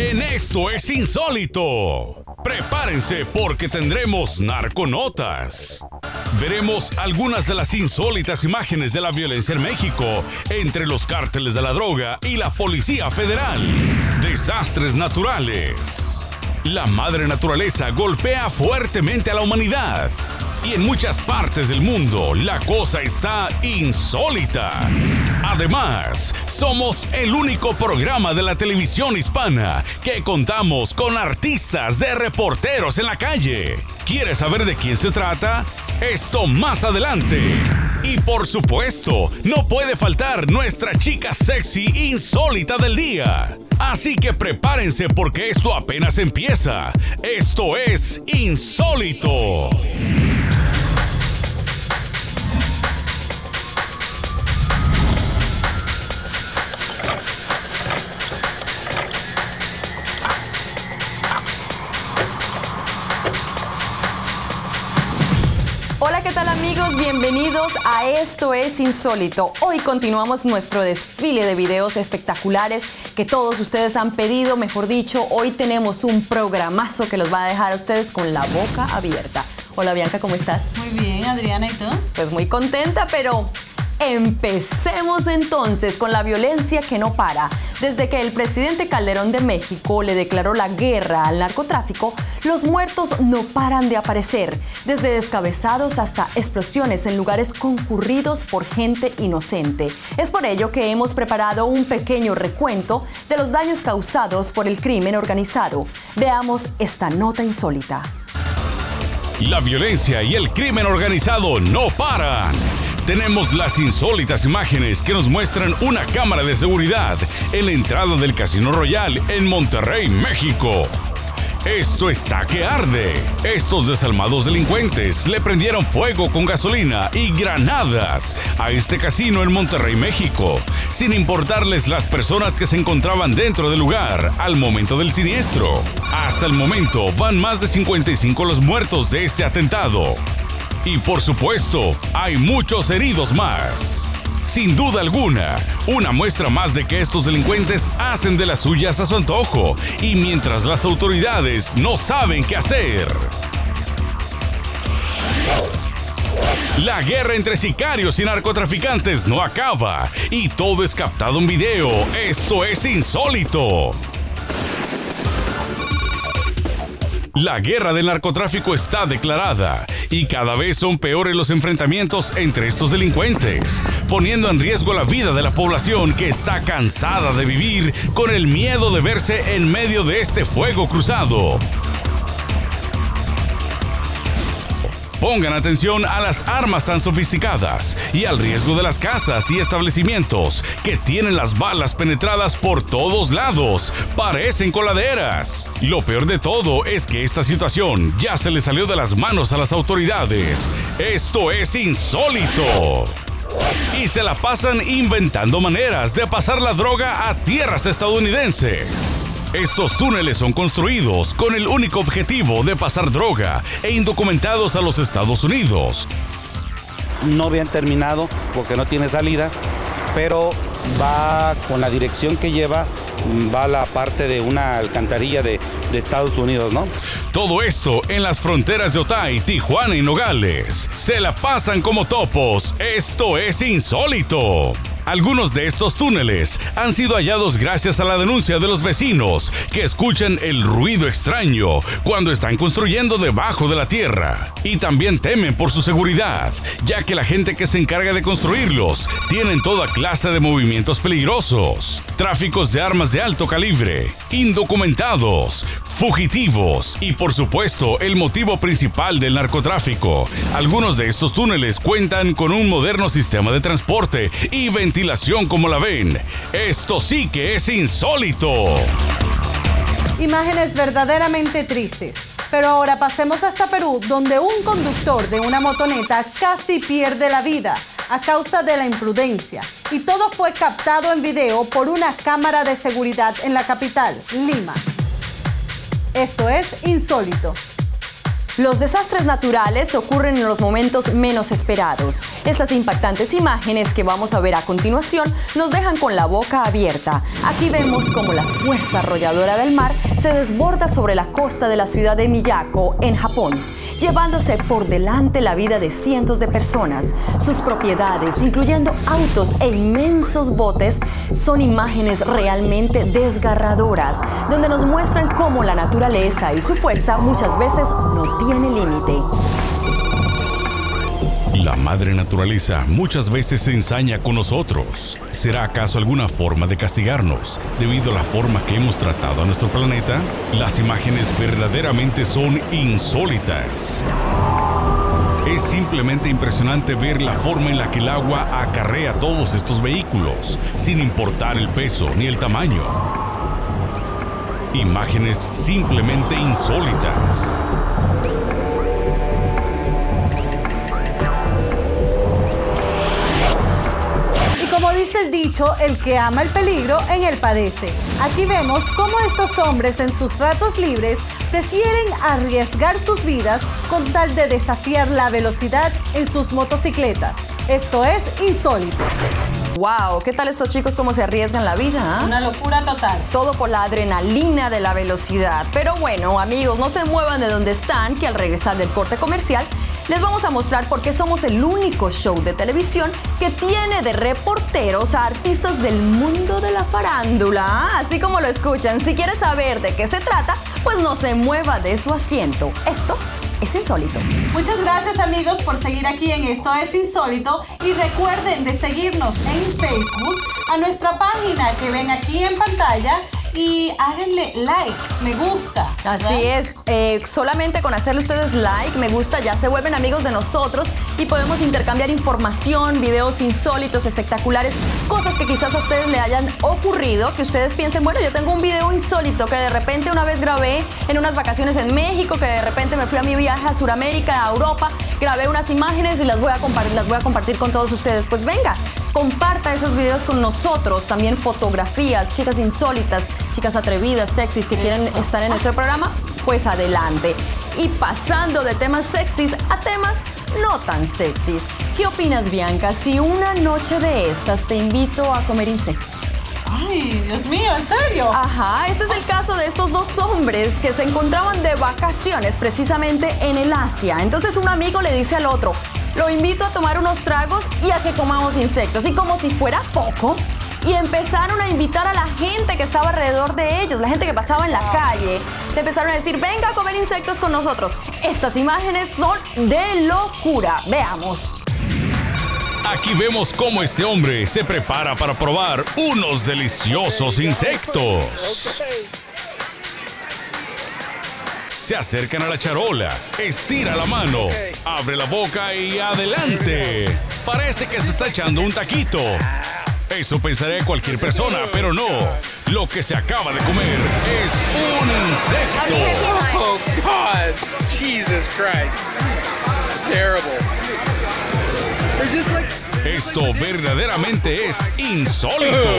En esto es insólito. Prepárense porque tendremos narconotas. Veremos algunas de las insólitas imágenes de la violencia en México entre los cárteles de la droga y la Policía Federal. Desastres naturales. La madre naturaleza golpea fuertemente a la humanidad. Y en muchas partes del mundo la cosa está insólita. Además, somos el único programa de la televisión hispana que contamos con artistas de reporteros en la calle. ¿Quieres saber de quién se trata? Esto más adelante. Y por supuesto, no puede faltar nuestra chica sexy insólita del día. Así que prepárense porque esto apenas empieza. Esto es insólito. Bienvenidos a Esto es Insólito. Hoy continuamos nuestro desfile de videos espectaculares que todos ustedes han pedido, mejor dicho, hoy tenemos un programazo que los va a dejar a ustedes con la boca abierta. Hola Bianca, ¿cómo estás? Muy bien, Adriana, ¿y tú? Pues muy contenta, pero Empecemos entonces con la violencia que no para. Desde que el presidente Calderón de México le declaró la guerra al narcotráfico, los muertos no paran de aparecer, desde descabezados hasta explosiones en lugares concurridos por gente inocente. Es por ello que hemos preparado un pequeño recuento de los daños causados por el crimen organizado. Veamos esta nota insólita. La violencia y el crimen organizado no paran tenemos las insólitas imágenes que nos muestran una cámara de seguridad en la entrada del Casino Royal en Monterrey, México. Esto está que arde. Estos desalmados delincuentes le prendieron fuego con gasolina y granadas a este casino en Monterrey, México, sin importarles las personas que se encontraban dentro del lugar al momento del siniestro. Hasta el momento van más de 55 los muertos de este atentado. Y por supuesto, hay muchos heridos más. Sin duda alguna, una muestra más de que estos delincuentes hacen de las suyas a su antojo y mientras las autoridades no saben qué hacer. La guerra entre sicarios y narcotraficantes no acaba y todo es captado en video. Esto es insólito. La guerra del narcotráfico está declarada y cada vez son peores los enfrentamientos entre estos delincuentes, poniendo en riesgo la vida de la población que está cansada de vivir con el miedo de verse en medio de este fuego cruzado. Pongan atención a las armas tan sofisticadas y al riesgo de las casas y establecimientos que tienen las balas penetradas por todos lados. Parecen coladeras. Lo peor de todo es que esta situación ya se le salió de las manos a las autoridades. Esto es insólito y se la pasan inventando maneras de pasar la droga a tierras estadounidenses. Estos túneles son construidos con el único objetivo de pasar droga e indocumentados a los Estados Unidos. No bien terminado porque no tiene salida, pero va con la dirección que lleva, va la parte de una alcantarilla de, de, Estados Unidos, ¿no? Todo esto en las fronteras de Otay, Tijuana y Nogales. Se la pasan como topos. Esto es insólito. Algunos de estos túneles han sido hallados gracias a la denuncia de los vecinos que escuchan el ruido extraño cuando están construyendo debajo de la tierra. Y también temen por su seguridad, ya que la gente que se encarga de construirlos tienen toda clase de movimientos peligrosos, tráficos de armas de alto calibre, indocumentados, fugitivos y por supuesto el motivo principal del narcotráfico. Algunos de estos túneles cuentan con un moderno sistema de transporte y ventilación como la ven. Esto sí que es insólito. Imágenes verdaderamente tristes. Pero ahora pasemos hasta Perú, donde un conductor de una motoneta casi pierde la vida a causa de la imprudencia. Y todo fue captado en video por una cámara de seguridad en la capital, Lima. Esto es insólito. Los desastres naturales ocurren en los momentos menos esperados. Estas impactantes imágenes que vamos a ver a continuación nos dejan con la boca abierta. Aquí vemos cómo la fuerza arrolladora del mar se desborda sobre la costa de la ciudad de Miyako, en Japón llevándose por delante la vida de cientos de personas. Sus propiedades, incluyendo autos e inmensos botes, son imágenes realmente desgarradoras, donde nos muestran cómo la naturaleza y su fuerza muchas veces no tiene límite. La madre naturaleza muchas veces se ensaña con nosotros. ¿Será acaso alguna forma de castigarnos debido a la forma que hemos tratado a nuestro planeta? Las imágenes verdaderamente son insólitas. Es simplemente impresionante ver la forma en la que el agua acarrea todos estos vehículos, sin importar el peso ni el tamaño. Imágenes simplemente insólitas. Dice el dicho, el que ama el peligro, en él padece. Aquí vemos cómo estos hombres en sus ratos libres prefieren arriesgar sus vidas con tal de desafiar la velocidad en sus motocicletas. Esto es insólito. Wow, ¿qué tal estos chicos cómo se arriesgan la vida? Ah? Una locura total. Todo por la adrenalina de la velocidad. Pero bueno, amigos, no se muevan de donde están, que al regresar del corte comercial les vamos a mostrar por qué somos el único show de televisión que tiene de reporteros a artistas del mundo de la farándula. Así como lo escuchan, si quieres saber de qué se trata, pues no se mueva de su asiento. Esto es insólito. Muchas gracias amigos por seguir aquí en Esto es insólito y recuerden de seguirnos en Facebook a nuestra página que ven aquí en pantalla y háganle like, me gusta. Así es, eh, solamente con hacerle ustedes like, me gusta, ya se vuelven amigos de nosotros y podemos intercambiar información, videos insólitos, espectaculares, cosas que quizás a ustedes le hayan ocurrido, que ustedes piensen, bueno, yo tengo un video insólito que de repente una vez grabé en unas vacaciones en México, que de repente me fui a mi viaje a Sudamérica, a Europa, grabé unas imágenes y las voy a compartir, las voy a compartir con todos ustedes. Pues venga, comparta esos videos con nosotros, también fotografías, chicas insólitas, chicas atrevidas, sexys que quieren estar en este programa, pues adelante. Y pasando de temas sexys a temas no tan sexys. ¿Qué opinas, Bianca, si una noche de estas te invito a comer insectos? Ay, Dios mío, ¿en serio? Ajá, este es el caso de estos dos hombres que se encontraban de vacaciones precisamente en el Asia. Entonces un amigo le dice al otro, lo invito a tomar unos tragos y a que comamos insectos. Y como si fuera poco, y empezaron a invitar a la gente que estaba alrededor de ellos, la gente que pasaba en la calle. Le empezaron a decir, venga a comer insectos con nosotros. Estas imágenes son de locura. Veamos. Aquí vemos cómo este hombre se prepara para probar unos deliciosos insectos. Se acercan a la charola, estira la mano, abre la boca y adelante. Parece que se está echando un taquito. Eso pensaría cualquier persona, pero no. Lo que se acaba de comer es un insecto. Oh, God. Jesus Christ. It's terrible. Esto verdaderamente es insólito.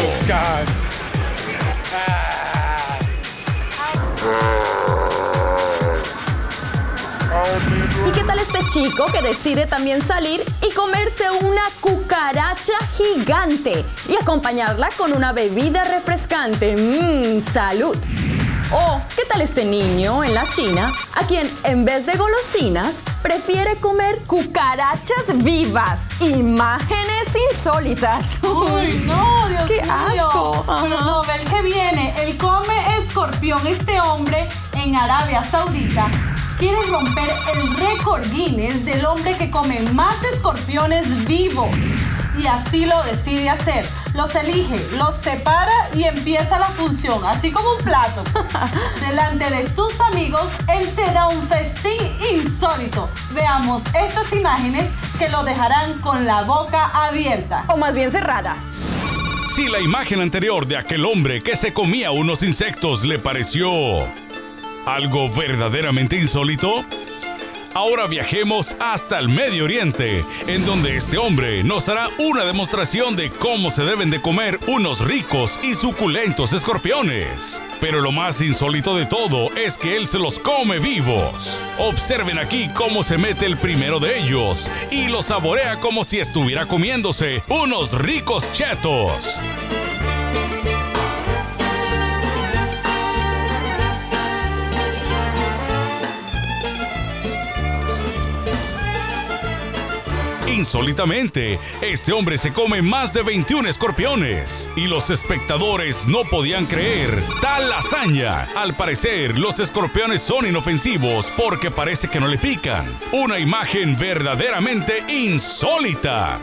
¿Y qué tal este chico que decide también salir y comerse una cucaracha gigante y acompañarla con una bebida refrescante? Mmm, salud. O, ¿qué tal este niño en la China a quien en vez de golosinas prefiere comer cucarachas vivas? Imágenes insólitas. Uy, no, Dios ¡Qué mío. asco! Pero no, ve el que viene. Él come escorpión. Este hombre en Arabia Saudita quiere romper el récord Guinness del hombre que come más escorpiones vivos. Y así lo decide hacer. Los elige, los separa y empieza la función, así como un plato. Delante de sus amigos, él se da un festín insólito. Veamos estas imágenes que lo dejarán con la boca abierta. O más bien cerrada. Si la imagen anterior de aquel hombre que se comía unos insectos le pareció algo verdaderamente insólito, Ahora viajemos hasta el Medio Oriente, en donde este hombre nos hará una demostración de cómo se deben de comer unos ricos y suculentos escorpiones. Pero lo más insólito de todo es que él se los come vivos. Observen aquí cómo se mete el primero de ellos y lo saborea como si estuviera comiéndose unos ricos chetos. Insólitamente, este hombre se come más de 21 escorpiones y los espectadores no podían creer tal hazaña. Al parecer, los escorpiones son inofensivos porque parece que no le pican. Una imagen verdaderamente insólita.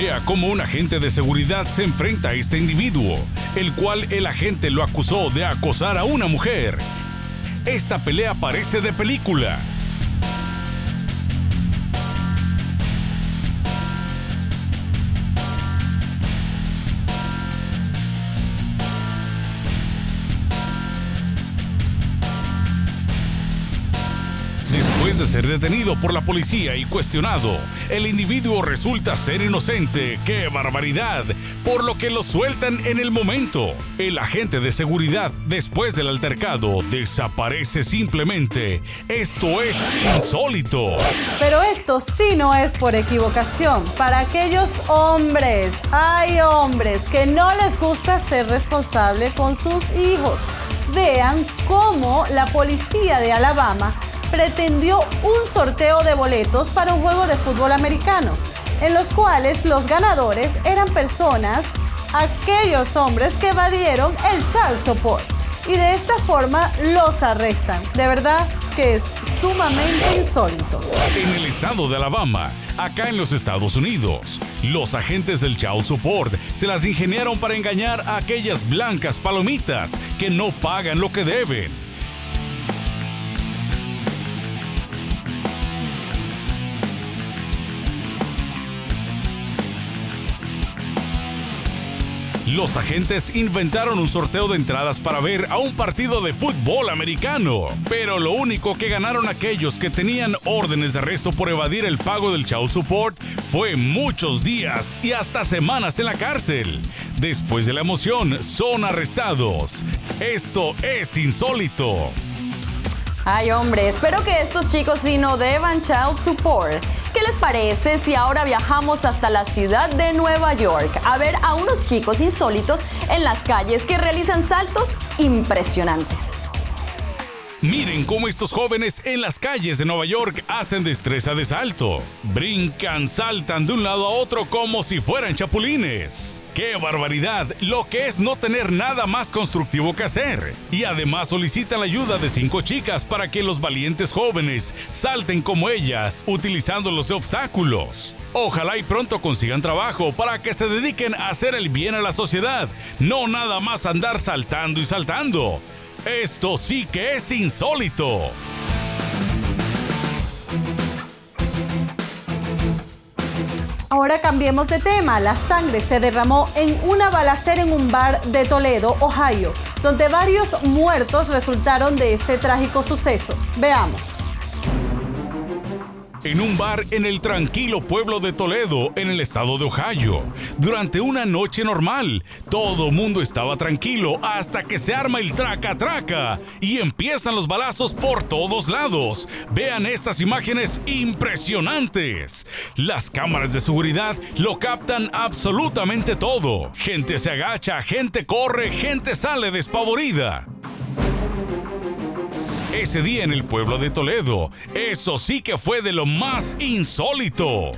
Vea cómo un agente de seguridad se enfrenta a este individuo, el cual el agente lo acusó de acosar a una mujer. Esta pelea parece de película. Ser detenido por la policía y cuestionado, el individuo resulta ser inocente. ¡Qué barbaridad! Por lo que lo sueltan en el momento. El agente de seguridad, después del altercado, desaparece simplemente. Esto es insólito. Pero esto sí no es por equivocación. Para aquellos hombres, hay hombres que no les gusta ser responsable con sus hijos. Vean cómo la policía de Alabama pretendió un sorteo de boletos para un juego de fútbol americano, en los cuales los ganadores eran personas, aquellos hombres que evadieron el child support. Y de esta forma los arrestan. De verdad que es sumamente insólito. En el estado de Alabama, acá en los Estados Unidos, los agentes del Child Support se las ingeniaron para engañar a aquellas blancas palomitas que no pagan lo que deben. Los agentes inventaron un sorteo de entradas para ver a un partido de fútbol americano, pero lo único que ganaron aquellos que tenían órdenes de arresto por evadir el pago del child support fue muchos días y hasta semanas en la cárcel. Después de la emoción, son arrestados. Esto es insólito. Ay, hombre, espero que estos chicos sí no deban child support. ¿Qué les parece si ahora viajamos hasta la ciudad de Nueva York a ver a unos chicos insólitos en las calles que realizan saltos impresionantes? Miren cómo estos jóvenes en las calles de Nueva York hacen destreza de salto. Brincan, saltan de un lado a otro como si fueran chapulines. ¡Qué barbaridad! Lo que es no tener nada más constructivo que hacer. Y además solicitan la ayuda de cinco chicas para que los valientes jóvenes salten como ellas, utilizando los obstáculos. Ojalá y pronto consigan trabajo para que se dediquen a hacer el bien a la sociedad, no nada más andar saltando y saltando. Esto sí que es insólito. Ahora cambiemos de tema. La sangre se derramó en una balacera en un bar de Toledo, Ohio, donde varios muertos resultaron de este trágico suceso. Veamos. En un bar en el tranquilo pueblo de Toledo, en el estado de Ohio. Durante una noche normal, todo mundo estaba tranquilo hasta que se arma el traca-traca y empiezan los balazos por todos lados. Vean estas imágenes impresionantes. Las cámaras de seguridad lo captan absolutamente todo. Gente se agacha, gente corre, gente sale despavorida ese día en el pueblo de Toledo. Eso sí que fue de lo más insólito.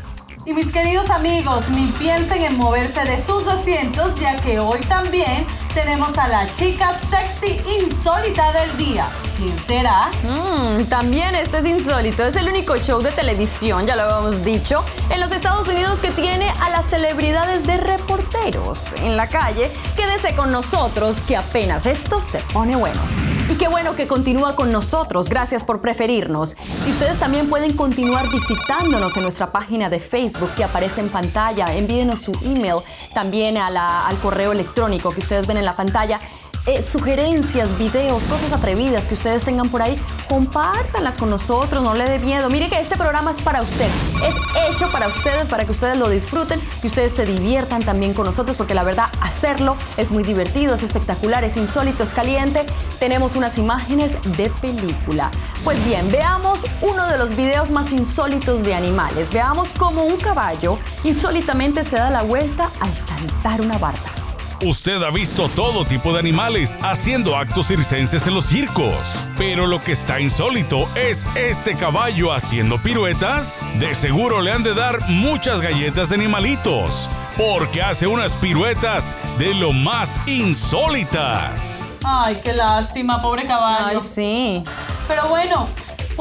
Y mis queridos amigos, ni piensen en moverse de sus asientos, ya que hoy también tenemos a la chica sexy insólita del día. ¿Quién será? Mm, también este es insólito. Es el único show de televisión, ya lo habíamos dicho, en los Estados Unidos que tiene a las celebridades de reporteros en la calle. Quédese con nosotros que apenas esto se pone bueno. Y qué bueno que continúa con nosotros. Gracias por preferirnos. Y ustedes también pueden continuar visitándonos en nuestra página de Facebook que aparece en pantalla. Envíenos su email también al correo electrónico que ustedes ven en la pantalla eh, sugerencias, videos, cosas atrevidas que ustedes tengan por ahí, compártanlas con nosotros, no le dé miedo. Mire que este programa es para usted, es hecho para ustedes, para que ustedes lo disfruten y ustedes se diviertan también con nosotros, porque la verdad hacerlo es muy divertido, es espectacular, es insólito, es caliente. Tenemos unas imágenes de película. Pues bien, veamos uno de los videos más insólitos de animales. Veamos cómo un caballo insólitamente se da la vuelta al saltar una barda. Usted ha visto todo tipo de animales haciendo actos circenses en los circos, pero lo que está insólito es este caballo haciendo piruetas. De seguro le han de dar muchas galletas de animalitos, porque hace unas piruetas de lo más insólitas. Ay, qué lástima, pobre caballo. Ay, sí. Pero bueno,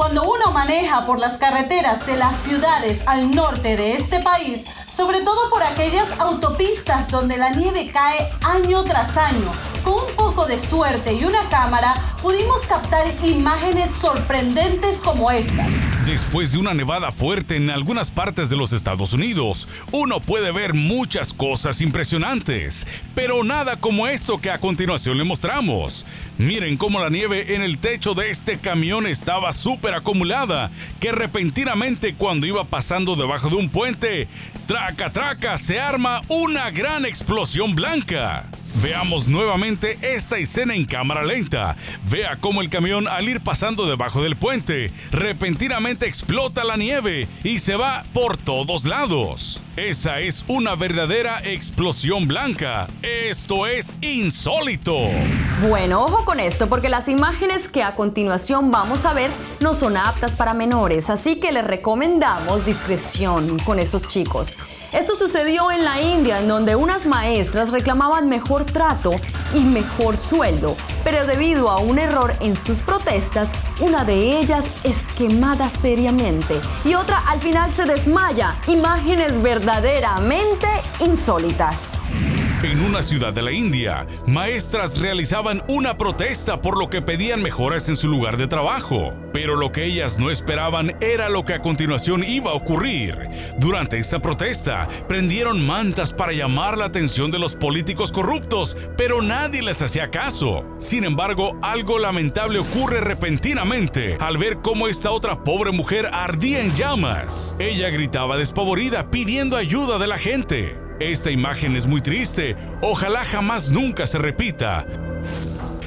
cuando uno maneja por las carreteras de las ciudades al norte de este país, sobre todo por aquellas autopistas donde la nieve cae año tras año. Con un poco de suerte y una cámara pudimos captar imágenes sorprendentes como estas. Después de una nevada fuerte en algunas partes de los Estados Unidos, uno puede ver muchas cosas impresionantes, pero nada como esto que a continuación le mostramos. Miren cómo la nieve en el techo de este camión estaba súper acumulada, que repentinamente cuando iba pasando debajo de un puente, traca traca se arma una gran explosión blanca. Veamos nuevamente esta escena en cámara lenta. Vea cómo el camión al ir pasando debajo del puente, repentinamente explota la nieve y se va por todos lados. Esa es una verdadera explosión blanca. Esto es insólito. Bueno, ojo con esto porque las imágenes que a continuación vamos a ver no son aptas para menores, así que les recomendamos discreción con esos chicos. Esto sucedió en la India, en donde unas maestras reclamaban mejor trato y mejor sueldo, pero debido a un error en sus protestas, una de ellas es quemada seriamente y otra al final se desmaya. Imágenes verdaderamente insólitas. En una ciudad de la India, maestras realizaban una protesta por lo que pedían mejoras en su lugar de trabajo. Pero lo que ellas no esperaban era lo que a continuación iba a ocurrir. Durante esta protesta, prendieron mantas para llamar la atención de los políticos corruptos, pero nadie les hacía caso. Sin embargo, algo lamentable ocurre repentinamente al ver cómo esta otra pobre mujer ardía en llamas. Ella gritaba despavorida pidiendo ayuda de la gente. Esta imagen es muy triste. Ojalá jamás nunca se repita.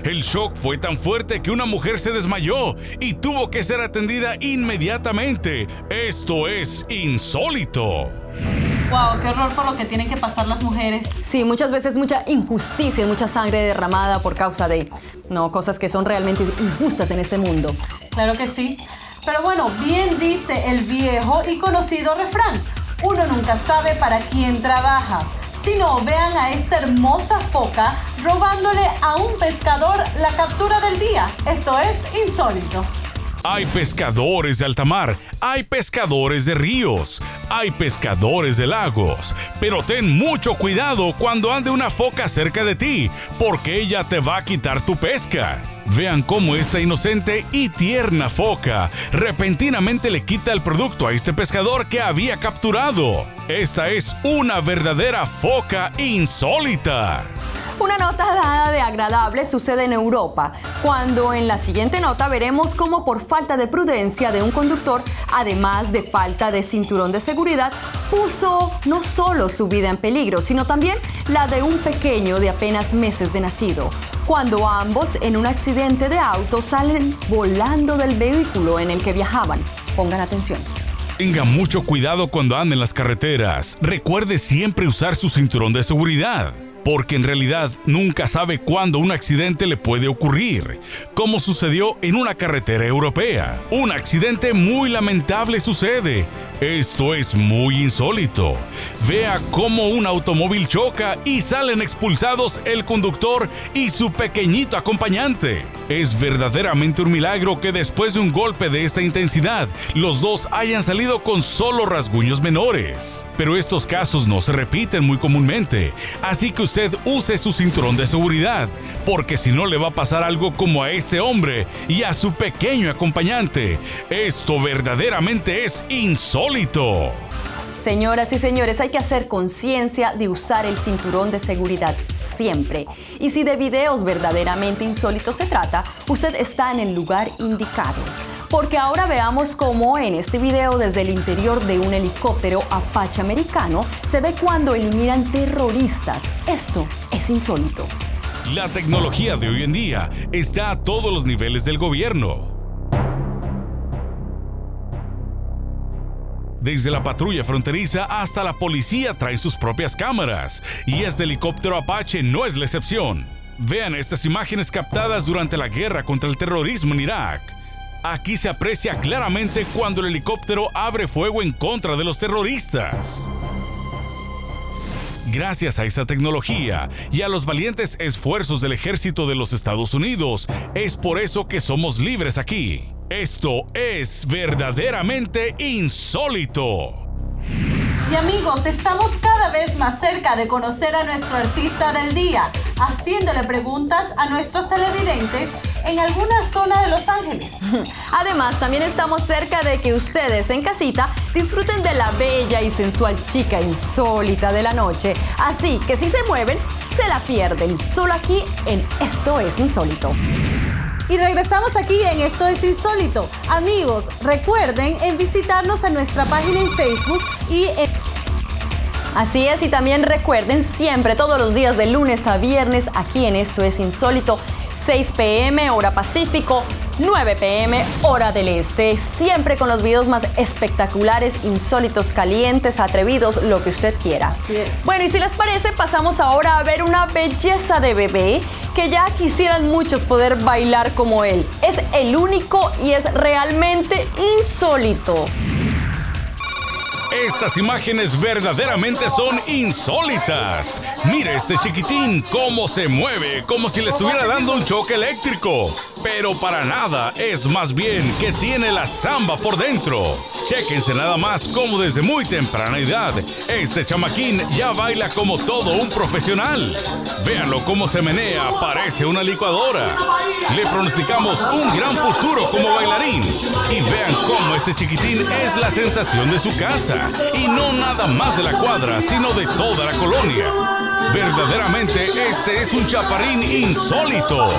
El shock fue tan fuerte que una mujer se desmayó y tuvo que ser atendida inmediatamente. Esto es insólito. Wow, qué horror por lo que tienen que pasar las mujeres. Sí, muchas veces mucha injusticia, mucha sangre derramada por causa de no cosas que son realmente injustas en este mundo. Claro que sí. Pero bueno, bien dice el viejo y conocido refrán. Uno nunca sabe para quién trabaja. Si no, vean a esta hermosa foca robándole a un pescador la captura del día. Esto es insólito. Hay pescadores de alta mar, hay pescadores de ríos, hay pescadores de lagos, pero ten mucho cuidado cuando ande una foca cerca de ti, porque ella te va a quitar tu pesca. Vean cómo esta inocente y tierna foca repentinamente le quita el producto a este pescador que había capturado. Esta es una verdadera foca insólita. Una nota dada de agradable sucede en Europa, cuando en la siguiente nota veremos cómo por falta de prudencia de un conductor, además de falta de cinturón de seguridad, puso no solo su vida en peligro, sino también la de un pequeño de apenas meses de nacido, cuando ambos en un accidente de auto salen volando del vehículo en el que viajaban. Pongan atención. Tenga mucho cuidado cuando ande en las carreteras. Recuerde siempre usar su cinturón de seguridad porque en realidad nunca sabe cuándo un accidente le puede ocurrir, como sucedió en una carretera europea. Un accidente muy lamentable sucede. Esto es muy insólito. Vea cómo un automóvil choca y salen expulsados el conductor y su pequeñito acompañante. Es verdaderamente un milagro que después de un golpe de esta intensidad, los dos hayan salido con solo rasguños menores. Pero estos casos no se repiten muy comúnmente, así que usted use su cinturón de seguridad, porque si no le va a pasar algo como a este hombre y a su pequeño acompañante. Esto verdaderamente es insólito. Señoras y señores, hay que hacer conciencia de usar el cinturón de seguridad siempre. Y si de videos verdaderamente insólitos se trata, usted está en el lugar indicado. Porque ahora veamos cómo en este video desde el interior de un helicóptero Apache americano se ve cuando eliminan terroristas. Esto es insólito. La tecnología de hoy en día está a todos los niveles del gobierno. Desde la patrulla fronteriza hasta la policía trae sus propias cámaras, y este helicóptero Apache no es la excepción. Vean estas imágenes captadas durante la guerra contra el terrorismo en Irak. Aquí se aprecia claramente cuando el helicóptero abre fuego en contra de los terroristas. Gracias a esta tecnología y a los valientes esfuerzos del ejército de los Estados Unidos, es por eso que somos libres aquí. Esto es verdaderamente insólito. Y amigos, estamos cada vez más cerca de conocer a nuestro artista del día, haciéndole preguntas a nuestros televidentes en alguna zona de Los Ángeles. Además, también estamos cerca de que ustedes en casita disfruten de la bella y sensual chica insólita de la noche. Así que si se mueven, se la pierden. Solo aquí en Esto es Insólito. Y regresamos aquí en Esto es Insólito. Amigos, recuerden en visitarnos en nuestra página en Facebook y en... Así es, y también recuerden siempre, todos los días de lunes a viernes, aquí en Esto es Insólito, 6 pm hora Pacífico, 9 pm hora del Este, siempre con los videos más espectaculares, insólitos, calientes, atrevidos, lo que usted quiera. Bueno, y si les parece, pasamos ahora a ver una belleza de bebé que ya quisieran muchos poder bailar como él. Es el único y es realmente insólito. Estas imágenes verdaderamente son insólitas. Mire este chiquitín cómo se mueve, como si le estuviera dando un choque eléctrico. Pero para nada, es más bien que tiene la samba por dentro. Chéquense nada más cómo desde muy temprana edad, este chamaquín ya baila como todo un profesional. Véanlo cómo se menea, parece una licuadora. Le pronosticamos un gran futuro como bailarín. Y vean cómo este chiquitín es la sensación de su casa. Y no nada más de la cuadra, sino de toda la colonia. Verdaderamente este es un chaparín insólito.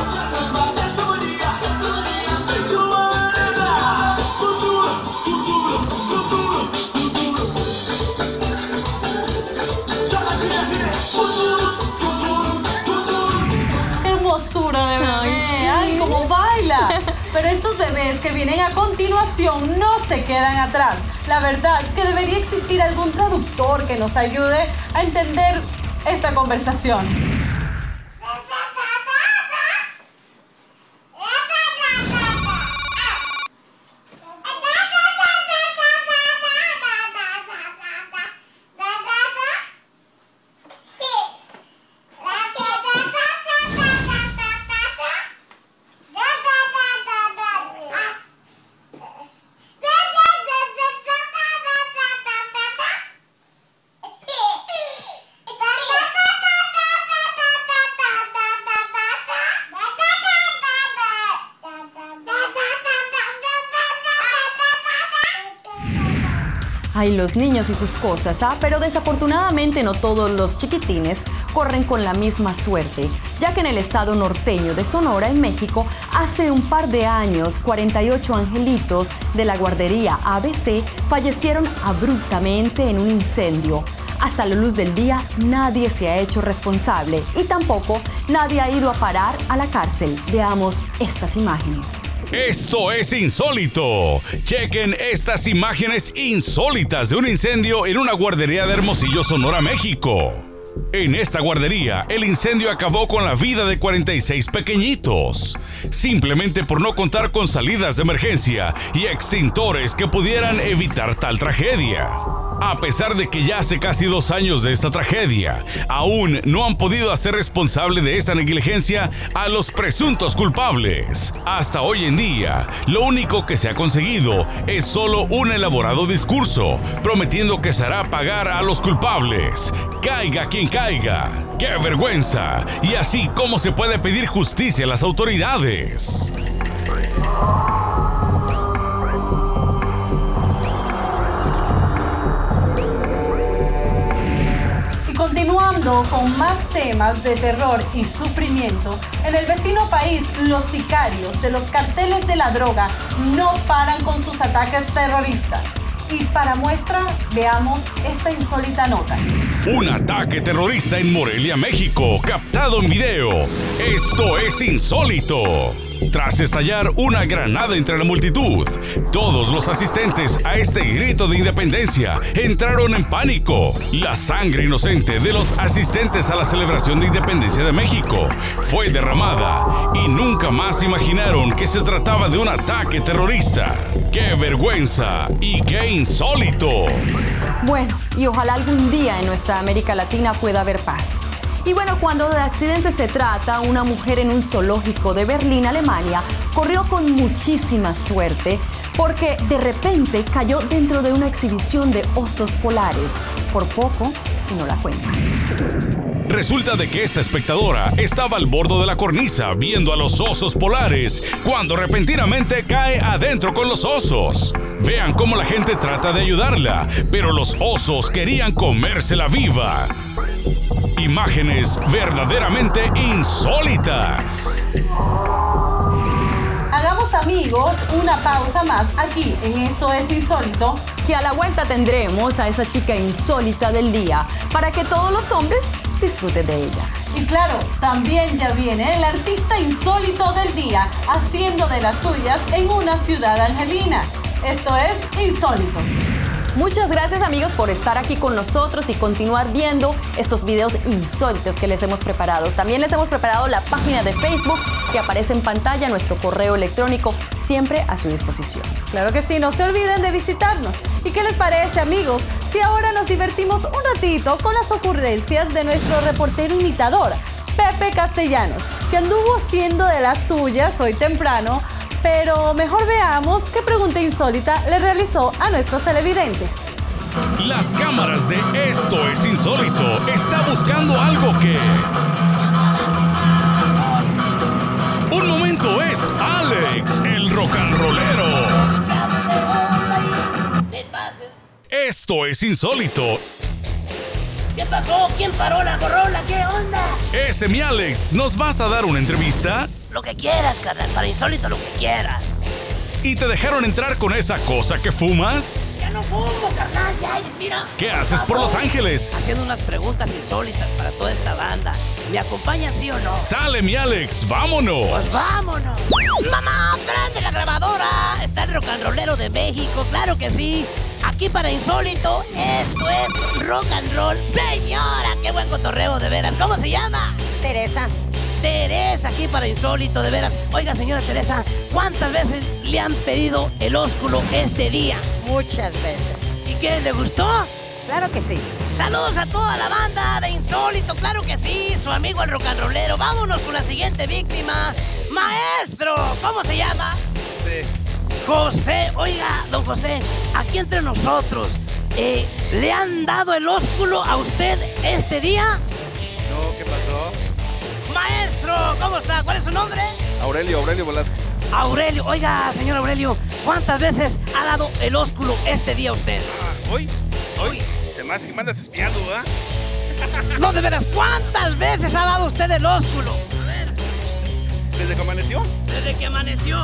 hermosura Pero estos bebés que vienen a continuación no se quedan atrás. La verdad que debería existir algún traductor que nos ayude a entender esta conversación. Ay, los niños y sus cosas, ¿ah? Pero desafortunadamente no todos los chiquitines corren con la misma suerte, ya que en el estado norteño de Sonora, en México, hace un par de años, 48 angelitos de la guardería ABC fallecieron abruptamente en un incendio. Hasta la luz del día nadie se ha hecho responsable y tampoco nadie ha ido a parar a la cárcel. Veamos estas imágenes. Esto es insólito. Chequen estas imágenes insólitas de un incendio en una guardería de Hermosillo, Sonora, México. En esta guardería, el incendio acabó con la vida de 46 pequeñitos, simplemente por no contar con salidas de emergencia y extintores que pudieran evitar tal tragedia. A pesar de que ya hace casi dos años de esta tragedia, aún no han podido hacer responsable de esta negligencia a los presuntos culpables. Hasta hoy en día, lo único que se ha conseguido es solo un elaborado discurso, prometiendo que se hará pagar a los culpables. Caiga quien caiga. ¡Qué vergüenza! Y así cómo se puede pedir justicia a las autoridades. Con más temas de terror y sufrimiento, en el vecino país los sicarios de los carteles de la droga no paran con sus ataques terroristas. Y para muestra, veamos esta insólita nota. Un ataque terrorista en Morelia, México, captado en video. Esto es insólito. Tras estallar una granada entre la multitud, todos los asistentes a este grito de independencia entraron en pánico. La sangre inocente de los asistentes a la celebración de independencia de México fue derramada y nunca más imaginaron que se trataba de un ataque terrorista. ¡Qué vergüenza y qué insólito! Bueno, y ojalá algún día en nuestra América Latina pueda haber paz. Y bueno, cuando de accidente se trata, una mujer en un zoológico de Berlín, Alemania, corrió con muchísima suerte porque de repente cayó dentro de una exhibición de osos polares. Por poco no la cuenta. Resulta de que esta espectadora estaba al borde de la cornisa viendo a los osos polares cuando repentinamente cae adentro con los osos. Vean cómo la gente trata de ayudarla, pero los osos querían comérsela viva. Imágenes verdaderamente insólitas. Hagamos amigos una pausa más aquí en Esto es Insólito. Que a la vuelta tendremos a esa chica insólita del día para que todos los hombres disfruten de ella. Y claro, también ya viene el artista insólito del día haciendo de las suyas en una ciudad angelina. Esto es Insólito. Muchas gracias amigos por estar aquí con nosotros y continuar viendo estos videos insólitos que les hemos preparado. También les hemos preparado la página de Facebook que aparece en pantalla, nuestro correo electrónico, siempre a su disposición. Claro que sí, no se olviden de visitarnos. ¿Y qué les parece amigos si ahora nos divertimos un ratito con las ocurrencias de nuestro reportero imitador, Pepe Castellanos, que anduvo siendo de las suyas hoy temprano pero mejor veamos qué pregunta insólita le realizó a nuestros televidentes. Las cámaras de Esto es Insólito está buscando algo que... Un momento es Alex, el rock and rollero. Esto es Insólito. ¿Qué pasó? ¿Quién paró la corrola? ¿Qué onda? Ese mi Alex, ¿nos vas a dar una entrevista? Lo que quieras, carnal, para insólito lo que quieras. ¿Y te dejaron entrar con esa cosa que fumas? Ya no fumo, carnal, ya, mira. ¿Qué haces por Los Ángeles? Haciendo unas preguntas insólitas para toda esta banda. ¿Me acompañan sí o no? Sale mi Alex, vámonos. Pues vámonos. Mamá, prende la grabadora. Está el rock and rollero de México, claro que sí. Aquí para insólito, esto es rock and roll. Señora, qué buen cotorreo de veras. ¿Cómo se llama? Teresa. Teresa, aquí para insólito, de veras. Oiga, señora Teresa, ¿cuántas veces le han pedido el ósculo este día? Muchas veces. ¿Y qué? ¿Le gustó? Claro que sí. Saludos a toda la banda de Insólito, claro que sí, su amigo el rock and rollero. Vámonos con la siguiente víctima. Maestro, ¿cómo se llama? José. José, oiga, don José, aquí entre nosotros, eh, ¿le han dado el ósculo a usted este día? No, ¿qué pasó? Maestro, ¿cómo está? ¿Cuál es su nombre? Aurelio, Aurelio Velázquez. Aurelio, oiga, señor Aurelio, ¿cuántas veces ha dado el ósculo este día a usted? Ah, ¿Hoy? ¿Hoy? Se me hace que me andas espiando, ¿verdad? No, de veras, ¿cuántas veces ha dado usted el ósculo? A ver, ¿Desde que amaneció? desde que amaneció.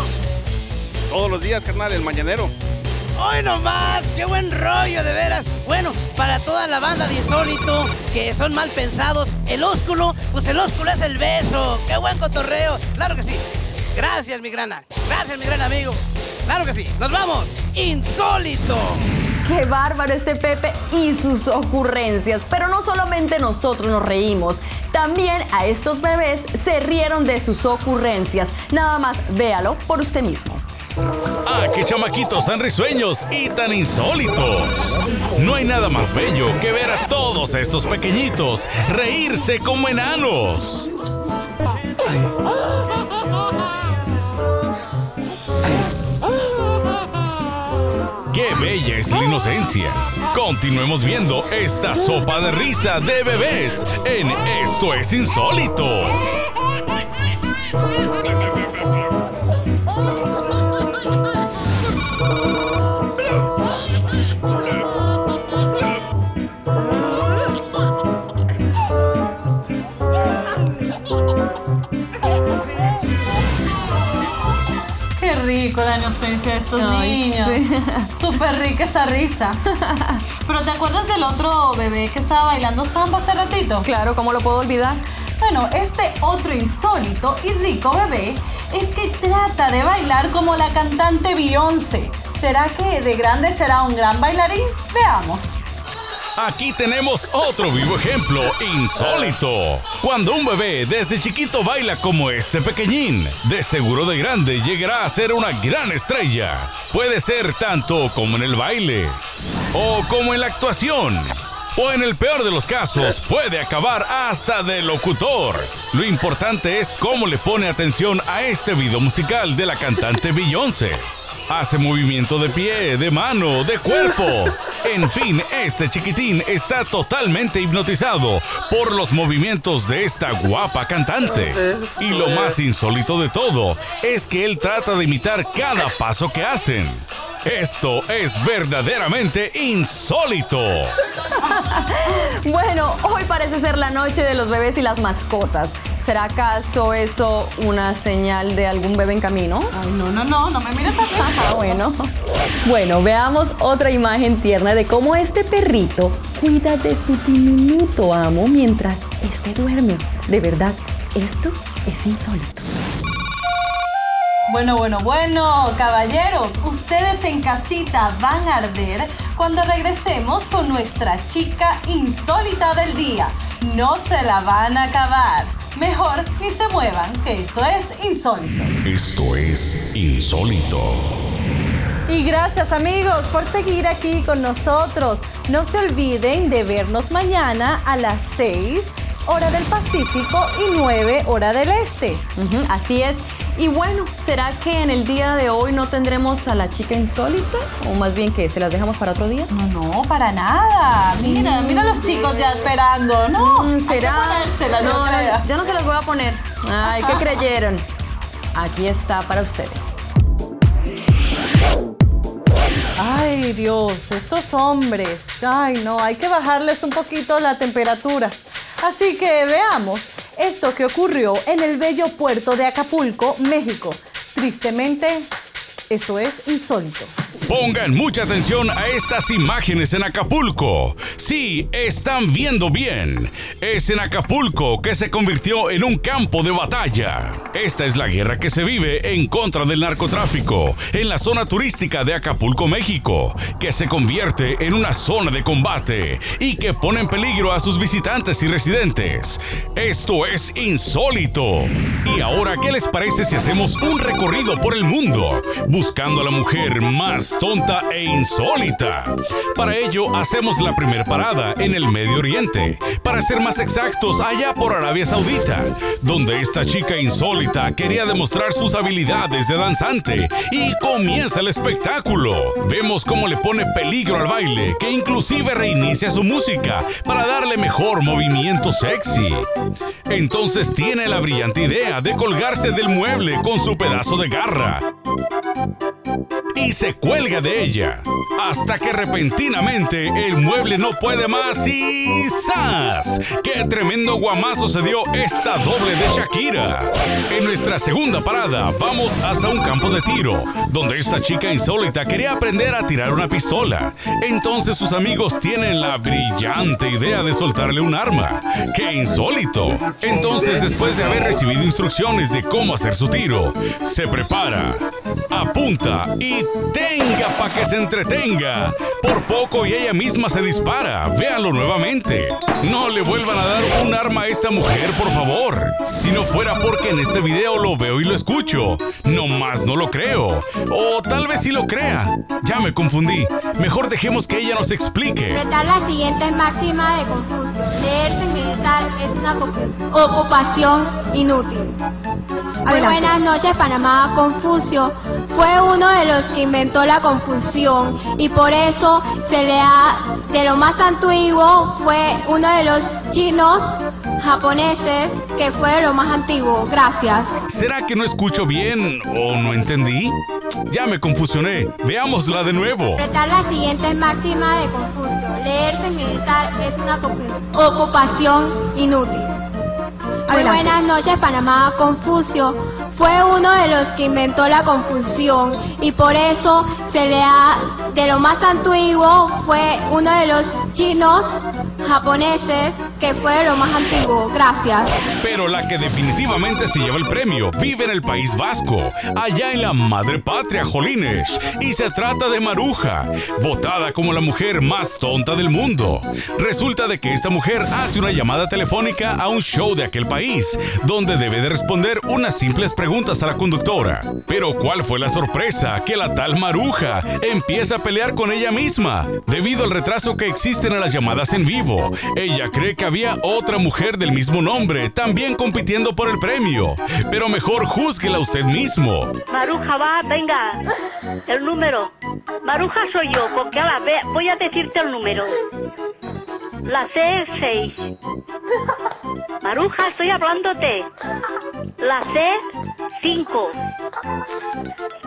Todos los días, carnal, el mañanero. ¡Hoy nomás! ¡Qué buen rollo, de veras! Bueno, para toda la banda de Insólito, que son mal pensados, el ósculo, pues el ósculo es el beso. ¡Qué buen cotorreo! ¡Claro que sí! Gracias, mi grana. Gracias, mi gran amigo. ¡Claro que sí! ¡Nos vamos! ¡Insólito! Qué bárbaro este Pepe y sus ocurrencias. Pero no solamente nosotros nos reímos, también a estos bebés se rieron de sus ocurrencias. Nada más véalo por usted mismo. ¡Ah, qué chamaquitos tan risueños y tan insólitos! No hay nada más bello que ver a todos estos pequeñitos reírse como enanos. ¡Qué bella es la inocencia! Continuemos viendo esta sopa de risa de bebés en Esto es Insólito. Estos Ay, niños. Súper rica esa risa. Pero ¿te acuerdas del otro bebé que estaba bailando samba hace ratito? Claro, ¿cómo lo puedo olvidar? Bueno, este otro insólito y rico bebé es que trata de bailar como la cantante Beyoncé. ¿Será que de grande será un gran bailarín? Veamos. Aquí tenemos otro vivo ejemplo insólito. Cuando un bebé desde chiquito baila como este pequeñín, de seguro de grande llegará a ser una gran estrella. Puede ser tanto como en el baile, o como en la actuación, o en el peor de los casos puede acabar hasta de locutor. Lo importante es cómo le pone atención a este video musical de la cantante Beyoncé. Hace movimiento de pie, de mano, de cuerpo. En fin, este chiquitín está totalmente hipnotizado por los movimientos de esta guapa cantante. Y lo más insólito de todo es que él trata de imitar cada paso que hacen. Esto es verdaderamente insólito. Bueno, hoy parece ser la noche de los bebés y las mascotas. ¿Será acaso eso una señal de algún bebé en camino? Ay, no, no, no, no me mires a mí. Ah, bueno. Bueno, veamos otra imagen tierna de cómo este perrito cuida de su diminuto amo mientras este duerme. De verdad, esto es insólito. Bueno, bueno, bueno, caballeros, ustedes en casita van a arder cuando regresemos con nuestra chica insólita del día. No se la van a acabar. Mejor ni se muevan, que esto es insólito. Esto es insólito. Y gracias amigos por seguir aquí con nosotros. No se olviden de vernos mañana a las 6 hora del Pacífico y 9 hora del Este. Así es. Y bueno, ¿será que en el día de hoy no tendremos a la chica insólita? O más bien que se las dejamos para otro día. No, no, para nada. Mira, mira a los chicos ya esperando. No, Mm, hay que ¿Será? no, no, yo no se las voy a poner. Ay, ¿qué creyeron? Aquí está para ustedes. Ay, Dios, estos hombres. Ay, no, hay que bajarles un poquito la temperatura. Así que veamos esto que ocurrió en el bello puerto de Acapulco, México. Tristemente, esto es insólito. Pongan mucha atención a estas imágenes en Acapulco. Sí, están viendo bien. Es en Acapulco que se convirtió en un campo de batalla. Esta es la guerra que se vive en contra del narcotráfico en la zona turística de Acapulco, México, que se convierte en una zona de combate y que pone en peligro a sus visitantes y residentes. Esto es insólito. Y ahora, ¿qué les parece si hacemos un recorrido por el mundo buscando a la mujer más tonta e insólita? Para ello, hacemos la primera parada en el Medio Oriente, para ser más exactos, allá por Arabia Saudita, donde esta chica insólita quería demostrar sus habilidades de danzante y comienza el espectáculo. Vemos cómo le pone peligro al baile, que inclusive reinicia su música para darle mejor movimiento sexy. Entonces tiene la brillante idea de colgarse del mueble con su pedazo de garra y se cuelga de ella hasta que repentinamente el mueble no puede más y ¡zas! ¡Qué tremendo guamazo se dio esta doble de Shakira! En nuestra segunda parada vamos hasta un campo de tiro donde esta chica insólita quería aprender a tirar una pistola. Entonces sus amigos tienen la brillante idea de soltarle un arma. ¡Qué insólito! Entonces después de haber recibido instrucciones de cómo hacer su tiro, se prepara, apunta y tenga pa' que se entretenga. Por poco y ella misma se dispara. Véanlo nuevamente. No le vuelvan a dar un arma a esta mujer, por favor. Si no fuera porque en este video lo veo y lo escucho. No más no lo creo. O tal vez sí lo crea. Ya me confundí. Mejor dejemos que ella nos explique. Retar la siguiente máxima de Confucio. Leer sin meditar es una ocupación inútil. Muy buenas noches, Panamá. Confucio fue uno de los que inventó la confusión y por eso se le ha, de lo más antiguo, fue uno de los chinos japoneses que fue lo más antiguo. Gracias. ¿Será que no escucho bien o no entendí? Ya me confusioné. Veámosla de nuevo. Retar la siguiente máxima de Confucio. Leer sin meditar es una ocupación inútil. Muy buenas noches, Panamá. Confucio fue uno de los que inventó la confusión y por eso se le ha, de lo más antiguo, fue uno de los chinos japoneses que fue lo más antiguo. Gracias. Pero la que definitivamente se lleva el premio vive en el País Vasco, allá en la madre patria, Jolines. Y se trata de Maruja, votada como la mujer más tonta del mundo. Resulta de que esta mujer hace una llamada telefónica a un show de aquel país, donde debe de responder unas simples preguntas a la conductora. Pero ¿cuál fue la sorpresa? Que la tal Maruja empieza a pelear con ella misma, debido al retraso que existen en las llamadas en vivo. Ella cree que había otra mujer del mismo nombre, también compitiendo por el premio. Pero mejor júzguela usted mismo. Maruja, va, venga. El número. Maruja soy yo, porque ahora ve, voy a decirte el número. La C6. Maruja, estoy hablándote. La C5.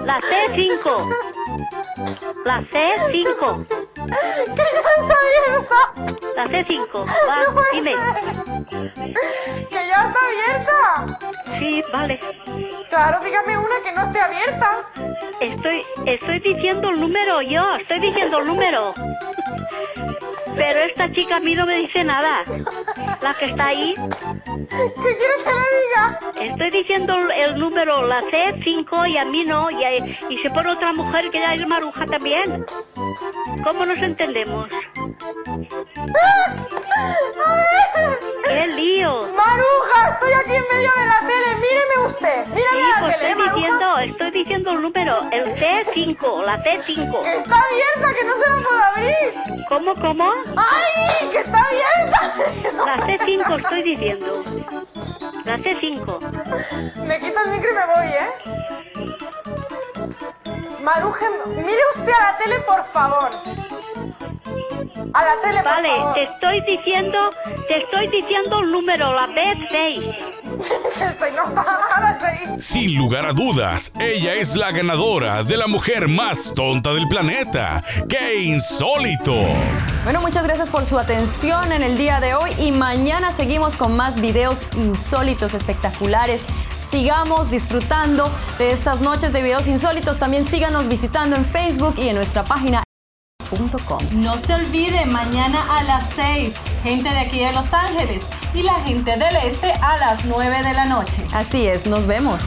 La C5. La C5. La C5. Va, dime. Que ya está abierta. Sí, vale. Claro, dígame una que no esté abierta. Estoy, estoy diciendo el número yo, estoy diciendo el número. Pero esta chica mí no me dice nada. La que está ahí. ¿Qué quieres que le diga? Estoy diciendo el número, la C5 y a mí no. Y, y se pone otra mujer que ya es maruja también. ¿Cómo nos entendemos? A ver. ¡Qué lío! Maruja, estoy aquí en medio de la tele. Míreme usted. Míreme Sí, la pues tele. estoy Maruja. diciendo, estoy diciendo el número, el C5, la C5. Está abierta, que no se la puedo abrir. ¿Cómo, cómo? ¡Ay! ¡Que está abierta! La C5 estoy diciendo. La C5. Me quito el micro y me voy, ¿eh? Maruja, mire usted a la tele, por favor. A la tele, por Vale, favor. te estoy diciendo, te estoy diciendo el número, la B6. Estoy enojada, sí. Sin lugar a dudas, ella es la ganadora de la mujer más tonta del planeta. ¡Qué insólito! Bueno, muchas gracias por su atención en el día de hoy y mañana seguimos con más videos insólitos, espectaculares. Sigamos disfrutando de estas noches de videos insólitos. También síganos visitando en Facebook y en nuestra página No se olvide, mañana a las 6, gente de aquí de Los Ángeles y la gente del este a las 9 de la noche. Así es, nos vemos.